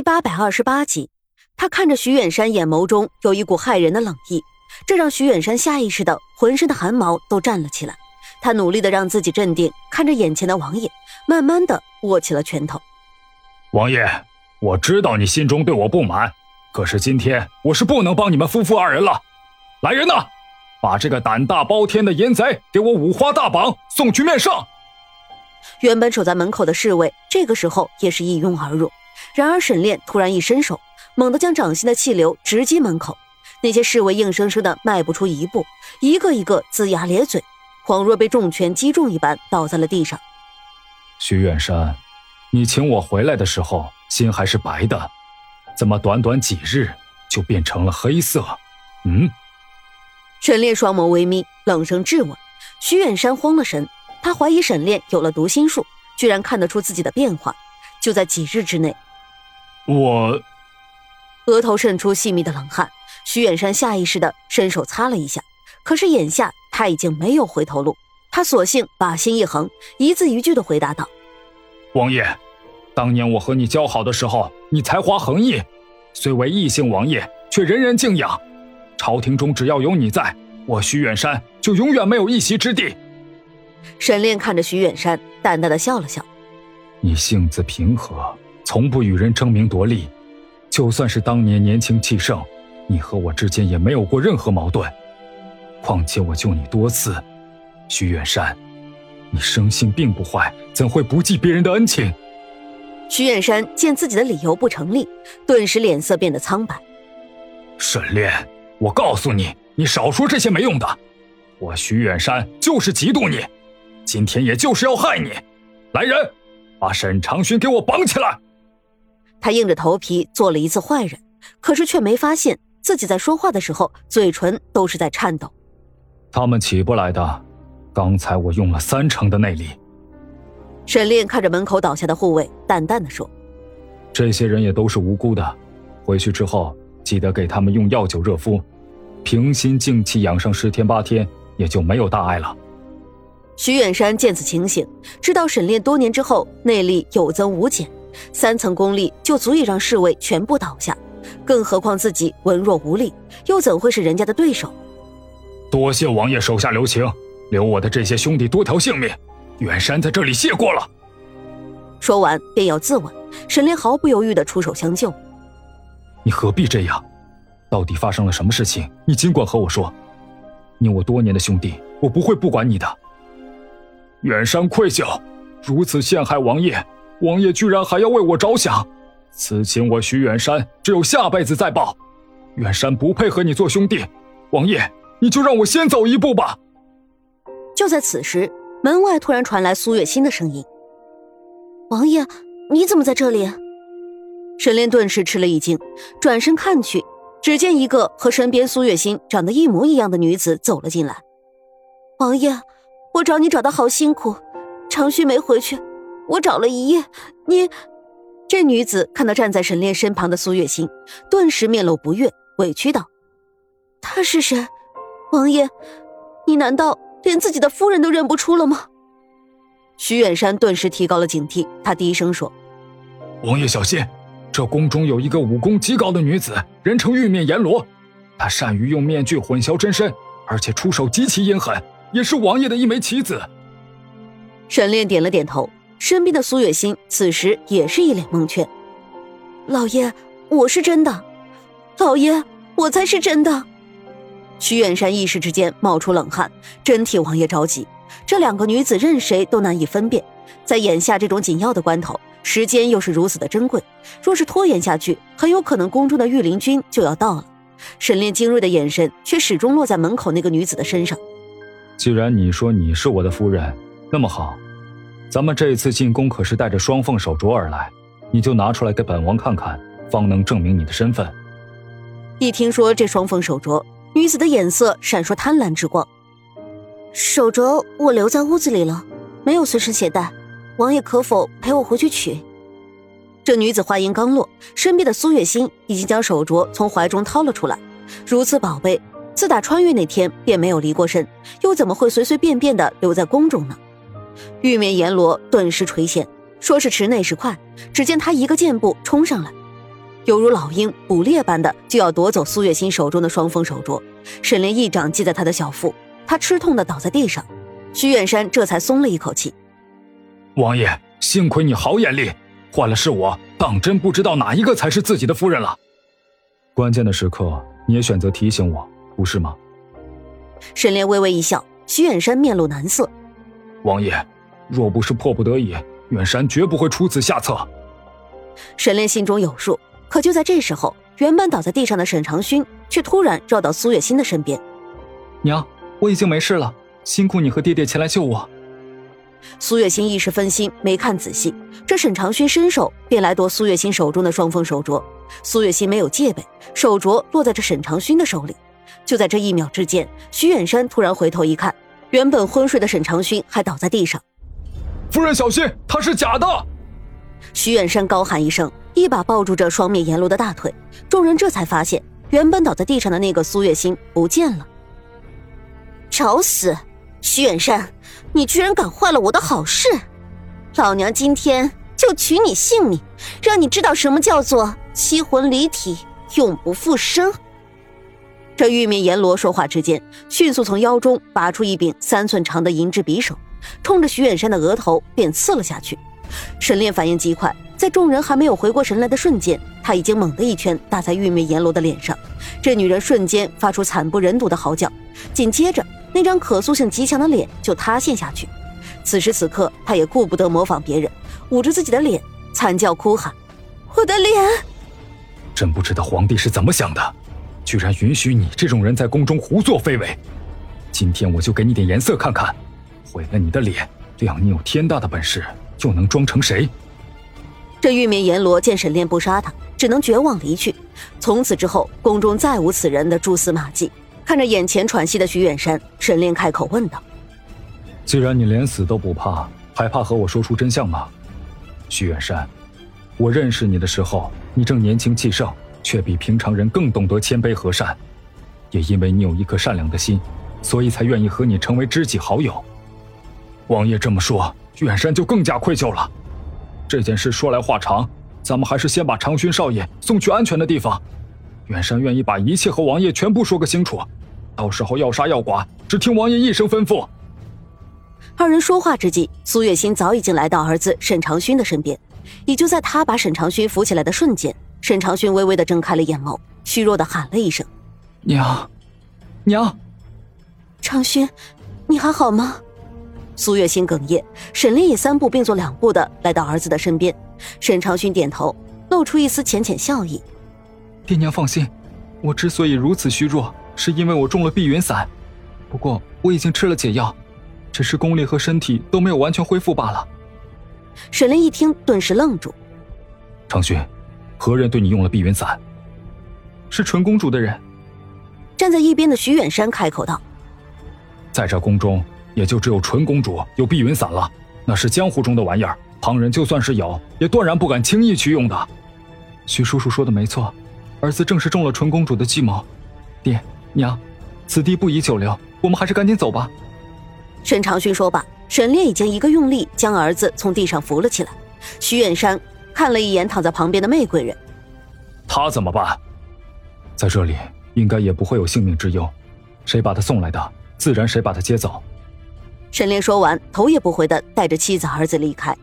第八百二十八集，他看着徐远山，眼眸中有一股骇人的冷意，这让徐远山下意识的浑身的汗毛都站了起来。他努力的让自己镇定，看着眼前的王爷，慢慢的握起了拳头。王爷，我知道你心中对我不满，可是今天我是不能帮你们夫妇二人了。来人呐，把这个胆大包天的淫贼给我五花大绑，送去面圣。原本守在门口的侍卫，这个时候也是一拥而入。然而，沈炼突然一伸手，猛地将掌心的气流直击门口。那些侍卫硬生生的迈不出一步，一个一个龇牙咧嘴，恍若被重拳击中一般，倒在了地上。徐远山，你请我回来的时候心还是白的，怎么短短几日就变成了黑色？嗯？沈炼双眸微眯，冷声质问。徐远山慌了神，他怀疑沈炼有了读心术，居然看得出自己的变化。就在几日之内。我额头渗出细密的冷汗，徐远山下意识的伸手擦了一下，可是眼下他已经没有回头路，他索性把心一横，一字一句的回答道：“王爷，当年我和你交好的时候，你才华横溢，虽为异姓王爷，却人人敬仰。朝廷中只要有你在，我徐远山就永远没有一席之地。”沈炼看着徐远山，淡淡的笑了笑：“你性子平和。”从不与人争名夺利，就算是当年年轻气盛，你和我之间也没有过任何矛盾。况且我救你多次，徐远山，你生性并不坏，怎会不记别人的恩情？徐远山见自己的理由不成立，顿时脸色变得苍白。沈炼，我告诉你，你少说这些没用的。我徐远山就是嫉妒你，今天也就是要害你。来人，把沈长勋给我绑起来！他硬着头皮做了一次坏人，可是却没发现自己在说话的时候嘴唇都是在颤抖。他们起不来的，刚才我用了三成的内力。沈炼看着门口倒下的护卫，淡淡的说：“这些人也都是无辜的，回去之后记得给他们用药酒热敷，平心静气养上十天八天，也就没有大碍了。”徐远山见此情形，知道沈炼多年之后内力有增无减。三层功力就足以让侍卫全部倒下，更何况自己文弱无力，又怎会是人家的对手？多谢王爷手下留情，留我的这些兄弟多条性命。远山在这里谢过了。说完便要自刎，沈炼毫不犹豫地出手相救。你何必这样？到底发生了什么事情？你尽管和我说。你我多年的兄弟，我不会不管你的。远山愧疚，如此陷害王爷。王爷居然还要为我着想，此情我徐远山只有下辈子再报。远山不配和你做兄弟，王爷你就让我先走一步吧。就在此时，门外突然传来苏月心的声音：“王爷，你怎么在这里？”沈炼顿时吃了一惊，转身看去，只见一个和身边苏月心长得一模一样的女子走了进来。“王爷，我找你找的好辛苦，长须没回去。”我找了一夜，你这女子看到站在沈炼身旁的苏月心，顿时面露不悦，委屈道：“她是谁？王爷，你难道连自己的夫人都认不出了吗？”徐远山顿时提高了警惕，他低声说：“王爷小心，这宫中有一个武功极高的女子，人称玉面阎罗，她善于用面具混淆真身，而且出手极其阴狠，也是王爷的一枚棋子。”沈炼点了点头。身边的苏月心此时也是一脸蒙圈。老爷，我是真的，老爷，我才是真的。徐远山一时之间冒出冷汗，真替王爷着急。这两个女子任谁都难以分辨，在眼下这种紧要的关头，时间又是如此的珍贵，若是拖延下去，很有可能宫中的御林军就要到了。沈炼精锐的眼神却始终落在门口那个女子的身上。既然你说你是我的夫人，那么好。咱们这次进宫可是带着双凤手镯而来，你就拿出来给本王看看，方能证明你的身份。一听说这双凤手镯，女子的眼色闪烁贪婪之光。手镯我留在屋子里了，没有随身携带，王爷可否陪我回去取？这女子话音刚落，身边的苏月心已经将手镯从怀中掏了出来。如此宝贝，自打穿越那天便没有离过身，又怎么会随随便便的留在宫中呢？玉面阎罗顿时垂涎，说是迟那时快。只见他一个箭步冲上来，犹如老鹰捕猎般的就要夺走苏月心手中的双峰手镯。沈炼一掌击在他的小腹，他吃痛的倒在地上。徐远山这才松了一口气。王爷，幸亏你好眼力，换了是我，当真不知道哪一个才是自己的夫人了。关键的时刻，你也选择提醒我，不是吗？沈炼微微一笑，徐远山面露难色。王爷，若不是迫不得已，远山绝不会出此下策。沈炼心中有数，可就在这时候，原本倒在地上的沈长勋却突然绕到苏月心的身边。娘，我已经没事了，辛苦你和爹爹前来救我。苏月心一时分心，没看仔细，这沈长勋伸手便来夺苏月心手中的双峰手镯。苏月心没有戒备，手镯落在这沈长勋的手里。就在这一秒之间，徐远山突然回头一看，原本昏睡的沈长勋还倒在地上。夫人小心，他是假的！徐远山高喊一声，一把抱住这双面阎罗的大腿。众人这才发现，原本倒在地上的那个苏月心不见了。找死！徐远山，你居然敢坏了我的好事！老娘今天就取你性命，让你知道什么叫做七魂离体，永不复生。这玉面阎罗说话之间，迅速从腰中拔出一柄三寸长的银质匕首，冲着徐远山的额头便刺了下去。沈炼反应极快，在众人还没有回过神来的瞬间，他已经猛地一拳打在玉面阎罗的脸上。这女人瞬间发出惨不忍睹的嚎叫，紧接着那张可塑性极强的脸就塌陷下去。此时此刻，她也顾不得模仿别人，捂着自己的脸惨叫哭喊：“我的脸！”真不知道皇帝是怎么想的。居然允许你这种人在宫中胡作非为！今天我就给你点颜色看看，毁了你的脸，谅你有天大的本事，又能装成谁？这玉面阎罗见沈炼不杀他，只能绝望离去。从此之后，宫中再无此人的蛛丝马迹。看着眼前喘息的徐远山，沈炼开口问道：“既然你连死都不怕，还怕和我说出真相吗？”徐远山，我认识你的时候，你正年轻气盛。却比平常人更懂得谦卑和善，也因为你有一颗善良的心，所以才愿意和你成为知己好友。王爷这么说，远山就更加愧疚了。这件事说来话长，咱们还是先把长勋少爷送去安全的地方。远山愿意把一切和王爷全部说个清楚，到时候要杀要剐，只听王爷一声吩咐。二人说话之际，苏月心早已经来到儿子沈长勋的身边，也就在他把沈长勋扶起来的瞬间。沈长勋微微的睁开了眼眸，虚弱的喊了一声：“娘，娘。”长勋，你还好吗？苏月心哽咽。沈炼也三步并作两步的来到儿子的身边。沈长勋点头，露出一丝浅浅笑意：“爹娘放心，我之所以如此虚弱，是因为我中了碧云散。不过我已经吃了解药，只是功力和身体都没有完全恢复罢了。”沈炼一听，顿时愣住：“长勋。”何人对你用了碧云散？是纯公主的人。站在一边的徐远山开口道：“在这宫中，也就只有纯公主有碧云散了。那是江湖中的玩意儿，旁人就算是有，也断然不敢轻易去用的。”徐叔叔说的没错，儿子正是中了纯公主的计谋。爹娘，此地不宜久留，我们还是赶紧走吧。沈长勋说罢，沈炼已经一个用力将儿子从地上扶了起来。徐远山。看了一眼躺在旁边的媚贵人，他怎么办？在这里应该也不会有性命之忧，谁把他送来的，自然谁把他接走。沈炼说完，头也不回的带着妻子儿子离开。